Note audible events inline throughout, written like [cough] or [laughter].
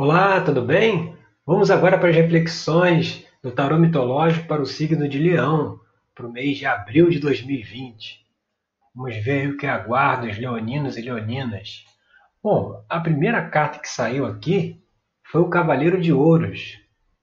Olá, tudo bem? Vamos agora para as reflexões do tarô mitológico para o signo de Leão, para o mês de abril de 2020. Vamos ver o que aguarda os leoninos e leoninas. Bom, a primeira carta que saiu aqui foi o Cavaleiro de Ouros.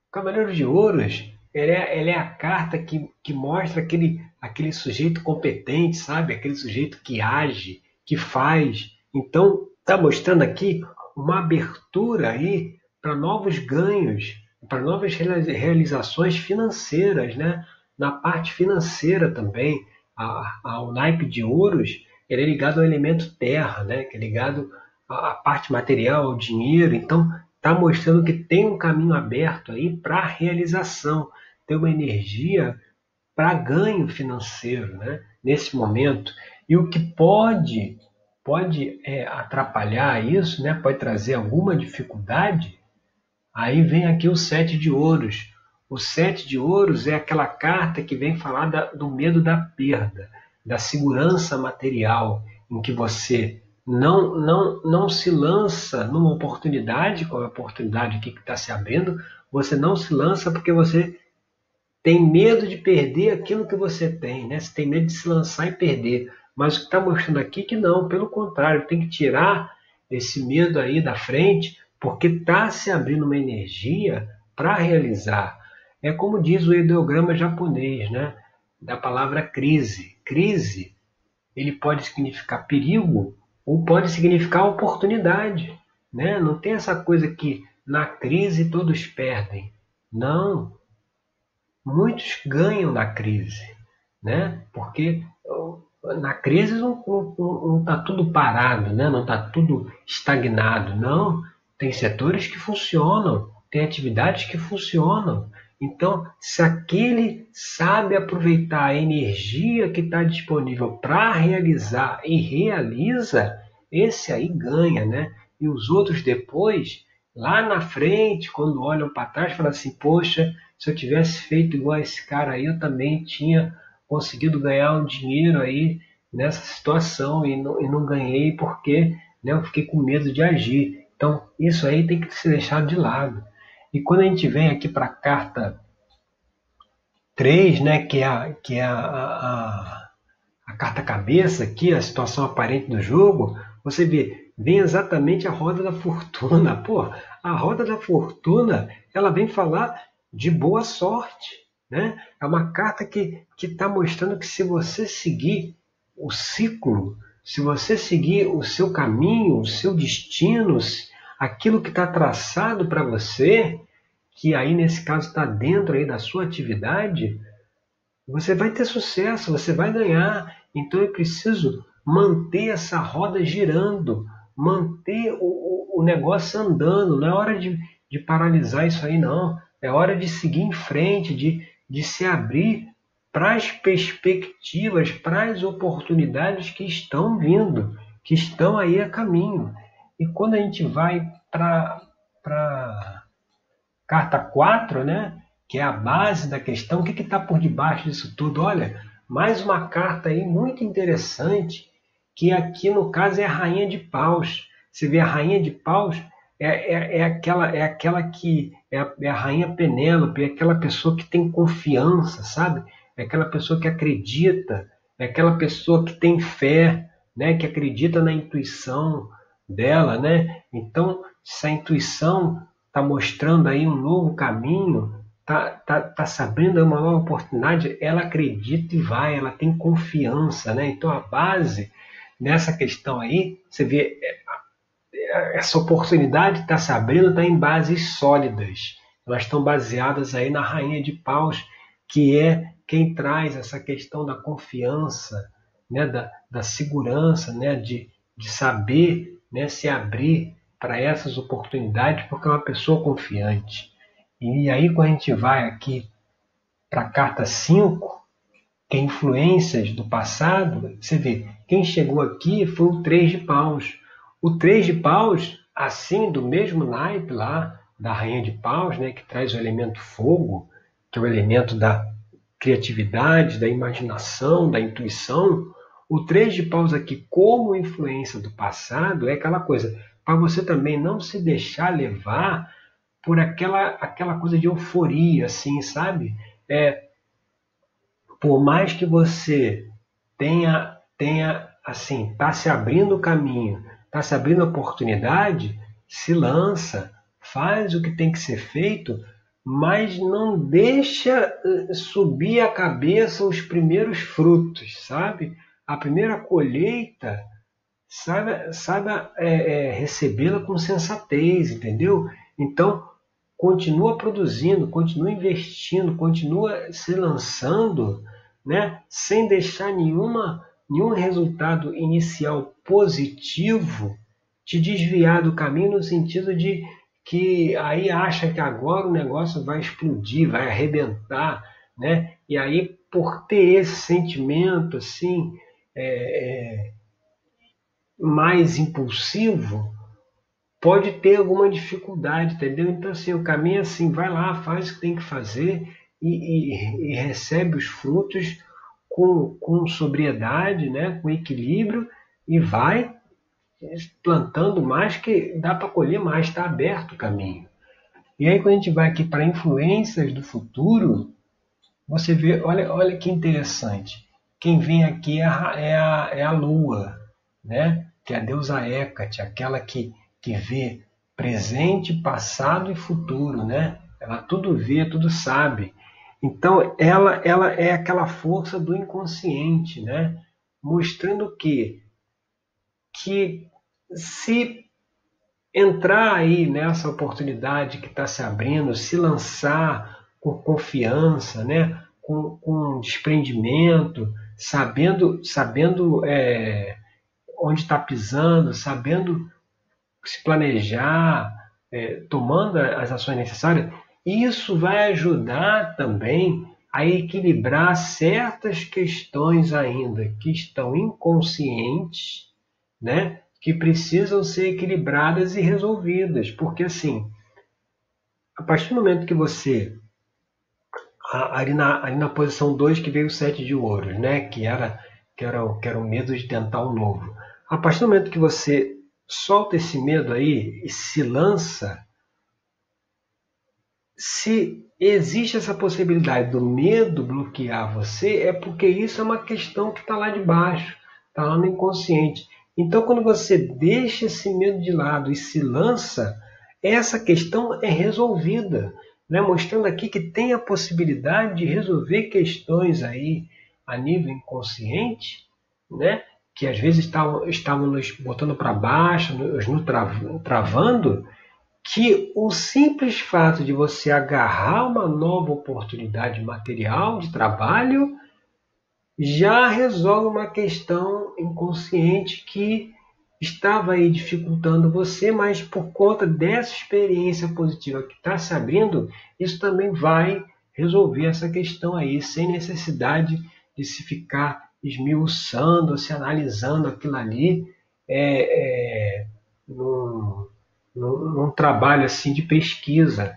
O Cavaleiro de Ouros ele é, ele é a carta que, que mostra aquele, aquele sujeito competente, sabe? Aquele sujeito que age, que faz. Então, está mostrando aqui uma abertura aí para novos ganhos, para novas realizações financeiras, né? Na parte financeira também, a, a, o naipe de ouros ele é ligado ao elemento terra, né? Que é ligado à, à parte material, ao dinheiro. Então, está mostrando que tem um caminho aberto aí para realização, tem uma energia para ganho financeiro, né? Nesse momento e o que pode pode é, atrapalhar isso, né? pode trazer alguma dificuldade, aí vem aqui o sete de ouros. O sete de ouros é aquela carta que vem falar da, do medo da perda, da segurança material, em que você não, não, não se lança numa oportunidade, qual é a oportunidade aqui que está se abrindo, você não se lança porque você tem medo de perder aquilo que você tem, né? Você tem medo de se lançar e perder. Mas o que está mostrando aqui que não, pelo contrário, tem que tirar esse medo aí da frente, porque está se abrindo uma energia para realizar. É como diz o ideograma japonês, né? da palavra crise. Crise, ele pode significar perigo ou pode significar oportunidade. Né? Não tem essa coisa que na crise todos perdem. Não. Muitos ganham na crise, né? porque na crise não está tudo parado, né? não está tudo estagnado, não. Tem setores que funcionam, tem atividades que funcionam. Então, se aquele sabe aproveitar a energia que está disponível para realizar e realiza, esse aí ganha, né? E os outros depois, lá na frente, quando olham para trás, falam assim: Poxa, se eu tivesse feito igual a esse cara aí, eu também tinha conseguido ganhar um dinheiro aí nessa situação e não, e não ganhei porque né, eu fiquei com medo de agir. Então, isso aí tem que ser deixado de lado. E quando a gente vem aqui para a carta 3, né, que é, a, que é a, a, a carta cabeça aqui, a situação aparente do jogo, você vê, vem exatamente a roda da fortuna. [laughs] Pô, a roda da fortuna, ela vem falar de boa sorte. Né? É uma carta que está mostrando que se você seguir o ciclo, se você seguir o seu caminho, o seu destino, aquilo que está traçado para você, que aí nesse caso está dentro aí da sua atividade, você vai ter sucesso, você vai ganhar. Então é preciso manter essa roda girando, manter o, o, o negócio andando. Não é hora de, de paralisar isso aí, não. É hora de seguir em frente, de, de se abrir para as perspectivas, para as oportunidades que estão vindo, que estão aí a caminho. E quando a gente vai para a carta 4, né, que é a base da questão, o que está por debaixo disso tudo? Olha, mais uma carta aí muito interessante, que aqui no caso é a Rainha de Paus. Você vê a Rainha de Paus, é, é, é, aquela, é aquela que é a, é a rainha Penélope, é aquela pessoa que tem confiança, sabe? É aquela pessoa que acredita, é aquela pessoa que tem fé, né? Que acredita na intuição dela, né? Então, se a intuição está mostrando aí um novo caminho, está tá, tá sabendo uma nova oportunidade, ela acredita e vai, ela tem confiança, né? Então, a base nessa questão aí, você vê é, essa oportunidade está se abrindo está em bases sólidas. Elas estão baseadas aí na rainha de paus, que é quem traz essa questão da confiança, né, da, da segurança, né, de, de saber né, se abrir para essas oportunidades, porque é uma pessoa confiante. E aí, quando a gente vai aqui para a carta 5, que é influências do passado, você vê, quem chegou aqui foi o 3 de paus. O três de paus, assim, do mesmo naipe lá da rainha de paus, né, que traz o elemento fogo, que é o elemento da criatividade, da imaginação, da intuição, o três de paus aqui, como influência do passado, é aquela coisa, para você também não se deixar levar por aquela, aquela coisa de euforia, assim, sabe? É, por mais que você tenha, tenha assim, tá se abrindo o caminho, tá se abrindo a oportunidade, se lança, faz o que tem que ser feito, mas não deixa eh, subir a cabeça os primeiros frutos, sabe? A primeira colheita, sabe, sabe é, é, recebê-la com sensatez, entendeu? Então, continua produzindo, continua investindo, continua se lançando, né? Sem deixar nenhuma, nenhum resultado inicial positivo te desviar do caminho no sentido de que aí acha que agora o negócio vai explodir, vai arrebentar, né? E aí por ter esse sentimento assim é, é, mais impulsivo, pode ter alguma dificuldade, entendeu? Então assim o caminho é assim, vai lá, faz o que tem que fazer e, e, e recebe os frutos com, com sobriedade, né? Com equilíbrio e vai plantando mais que dá para colher mais, está aberto o caminho. E aí quando a gente vai aqui para influências do futuro, você vê, olha, olha que interessante. Quem vem aqui é a, é a, é a Lua, né? que é a deusa Hecate, aquela que, que vê presente, passado e futuro. Né? Ela tudo vê, tudo sabe. Então ela, ela é aquela força do inconsciente, né? mostrando que que se entrar aí nessa oportunidade que está se abrindo, se lançar com confiança, né? com, com desprendimento, sabendo, sabendo é, onde está pisando, sabendo se planejar, é, tomando as ações necessárias, isso vai ajudar também a equilibrar certas questões ainda que estão inconscientes né, que precisam ser equilibradas e resolvidas, porque assim, a partir do momento que você ali na, ali na posição 2 que veio o 7 de ouros, né, que era que era, que era o medo de tentar o novo. A partir do momento que você solta esse medo aí e se lança, se existe essa possibilidade do medo bloquear você, é porque isso é uma questão que está lá de baixo, está lá no inconsciente. Então, quando você deixa esse medo de lado e se lança, essa questão é resolvida, né? mostrando aqui que tem a possibilidade de resolver questões aí a nível inconsciente, né? que às vezes estavam, estavam nos botando para baixo, nos, nos travando, que o simples fato de você agarrar uma nova oportunidade material de trabalho já resolve uma questão inconsciente que estava aí dificultando você, mas por conta dessa experiência positiva que está se abrindo, isso também vai resolver essa questão aí, sem necessidade de se ficar esmiuçando, se analisando aquilo ali é, é, num, num, num trabalho assim de pesquisa.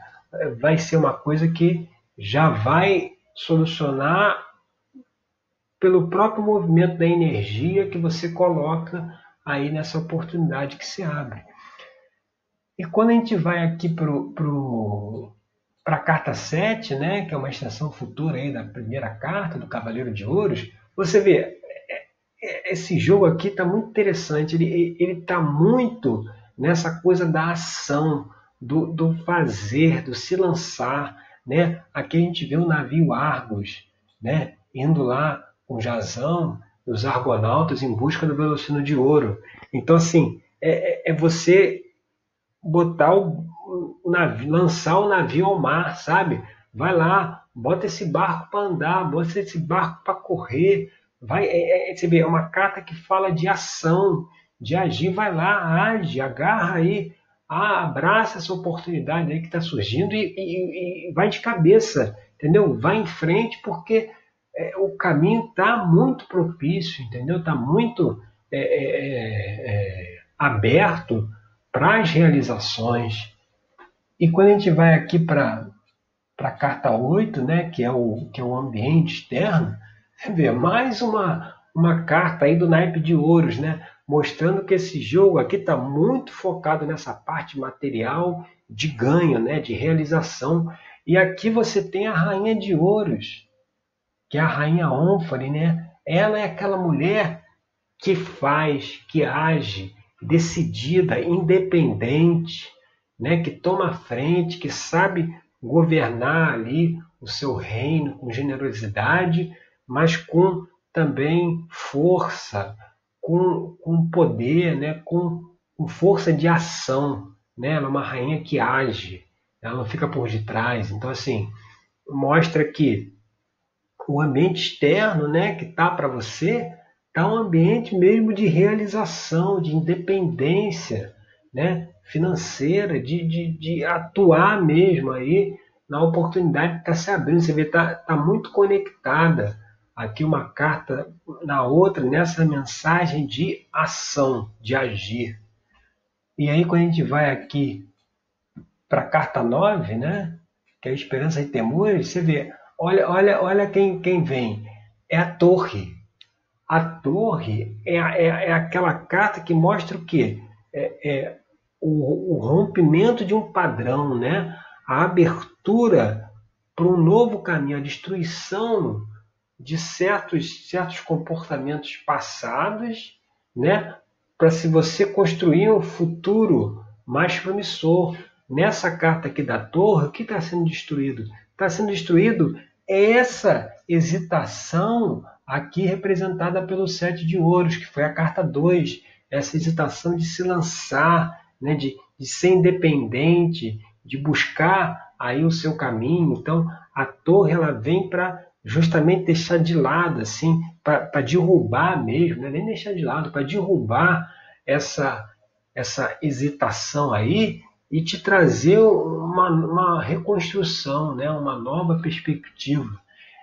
Vai ser uma coisa que já vai solucionar pelo próprio movimento da energia que você coloca aí nessa oportunidade que se abre. E quando a gente vai aqui para pro, a carta 7, né, que é uma extensão futura aí da primeira carta do Cavaleiro de Ouros, você vê, é, é, esse jogo aqui está muito interessante, ele está muito nessa coisa da ação, do, do fazer, do se lançar. Né? Aqui a gente vê o navio Argos né, indo lá com Jazão, os argonautas em busca do velocino de ouro. Então, assim, é, é, é você botar o, o navio, lançar o navio ao mar, sabe? Vai lá, bota esse barco para andar, bota esse barco para correr. Vai, é, é, você vê, é uma carta que fala de ação, de agir. Vai lá, age, agarra aí, ah, abraça essa oportunidade aí que está surgindo e, e, e vai de cabeça, entendeu? Vai em frente porque é, o caminho está muito propício, entendeu? Está muito é, é, é, é aberto para as realizações. E quando a gente vai aqui para a carta 8, né, que, é o, que é o ambiente externo, você vê mais uma, uma carta aí do naipe de ouros, né? mostrando que esse jogo aqui está muito focado nessa parte material de ganho, né, de realização. E aqui você tem a rainha de ouros, que é a rainha Ônfale, né? Ela é aquela mulher que faz, que age, decidida, independente, né, que toma frente, que sabe governar ali o seu reino com generosidade, mas com também força, com, com poder, né, com, com força de ação. Né? Ela é uma rainha que age, ela não fica por detrás. Então, assim, mostra que o ambiente externo né, que está para você está um ambiente mesmo de realização, de independência né, financeira, de, de, de atuar mesmo aí na oportunidade que está se abrindo. Você vê, está tá muito conectada aqui uma carta na outra, nessa mensagem de ação, de agir. E aí, quando a gente vai aqui para a carta 9, né, que é a esperança e temores, você vê, olha, olha, olha quem, quem vem. É a torre. A torre é, é, é aquela carta que mostra o quê? É, é o, o rompimento de um padrão, né? a abertura para um novo caminho, a destruição de certos, certos comportamentos passados, né? para se você construir um futuro mais promissor. Nessa carta aqui da torre, o que está sendo destruído? Está sendo destruído essa hesitação aqui representada pelo sete de ouros, que foi a carta 2, essa hesitação de se lançar, né, de, de ser independente, de buscar aí o seu caminho. Então, a torre ela vem para justamente deixar de lado, assim, para derrubar mesmo, né? nem deixar de lado, para derrubar essa, essa hesitação aí e te trazer uma, uma reconstrução, né? uma nova perspectiva.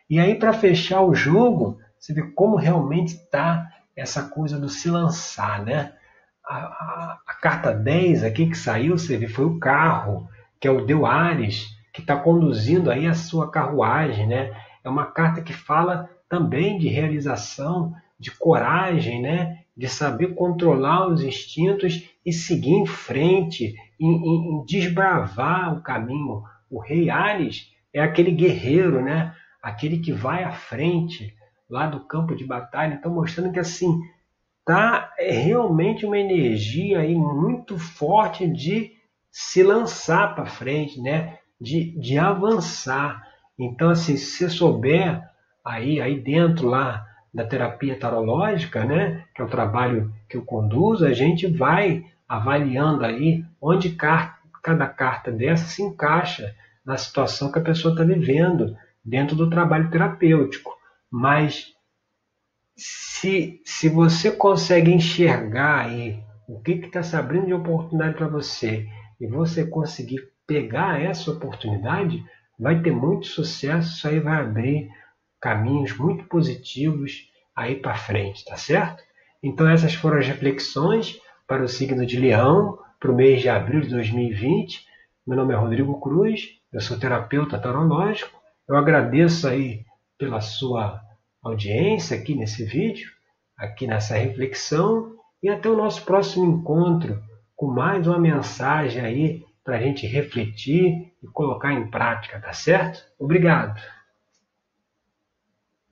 E aí, para fechar o jogo, você vê como realmente está essa coisa do se lançar, né? A, a, a, carta 10 aqui que saiu, você vê, foi o carro, que é o Deu Ares, que está conduzindo aí a sua carruagem, né? É uma carta que fala também de realização, de coragem, né? De saber controlar os instintos e seguir em frente, em, em, em desbravar o caminho. O rei Ares é aquele guerreiro, né? Aquele que vai à frente, lá do campo de batalha. Então, mostrando que assim tá é realmente uma energia aí muito forte de se lançar para frente, né? De, de avançar. Então, assim, se você souber aí, aí dentro lá da terapia tarológica, né? Que é o trabalho que eu conduzo, a gente vai avaliando aí onde cada carta dessa se encaixa na situação que a pessoa está vivendo dentro do trabalho terapêutico. Mas se, se você consegue enxergar aí o que está se abrindo de oportunidade para você e você conseguir pegar essa oportunidade, vai ter muito sucesso, isso aí vai abrir caminhos muito positivos aí para frente, tá certo? Então essas foram as reflexões para o signo de Leão para o mês de abril de 2020. Meu nome é Rodrigo Cruz, eu sou terapeuta tarológico. Eu agradeço aí pela sua audiência aqui nesse vídeo, aqui nessa reflexão e até o nosso próximo encontro com mais uma mensagem aí para a gente refletir e colocar em prática, tá certo? Obrigado!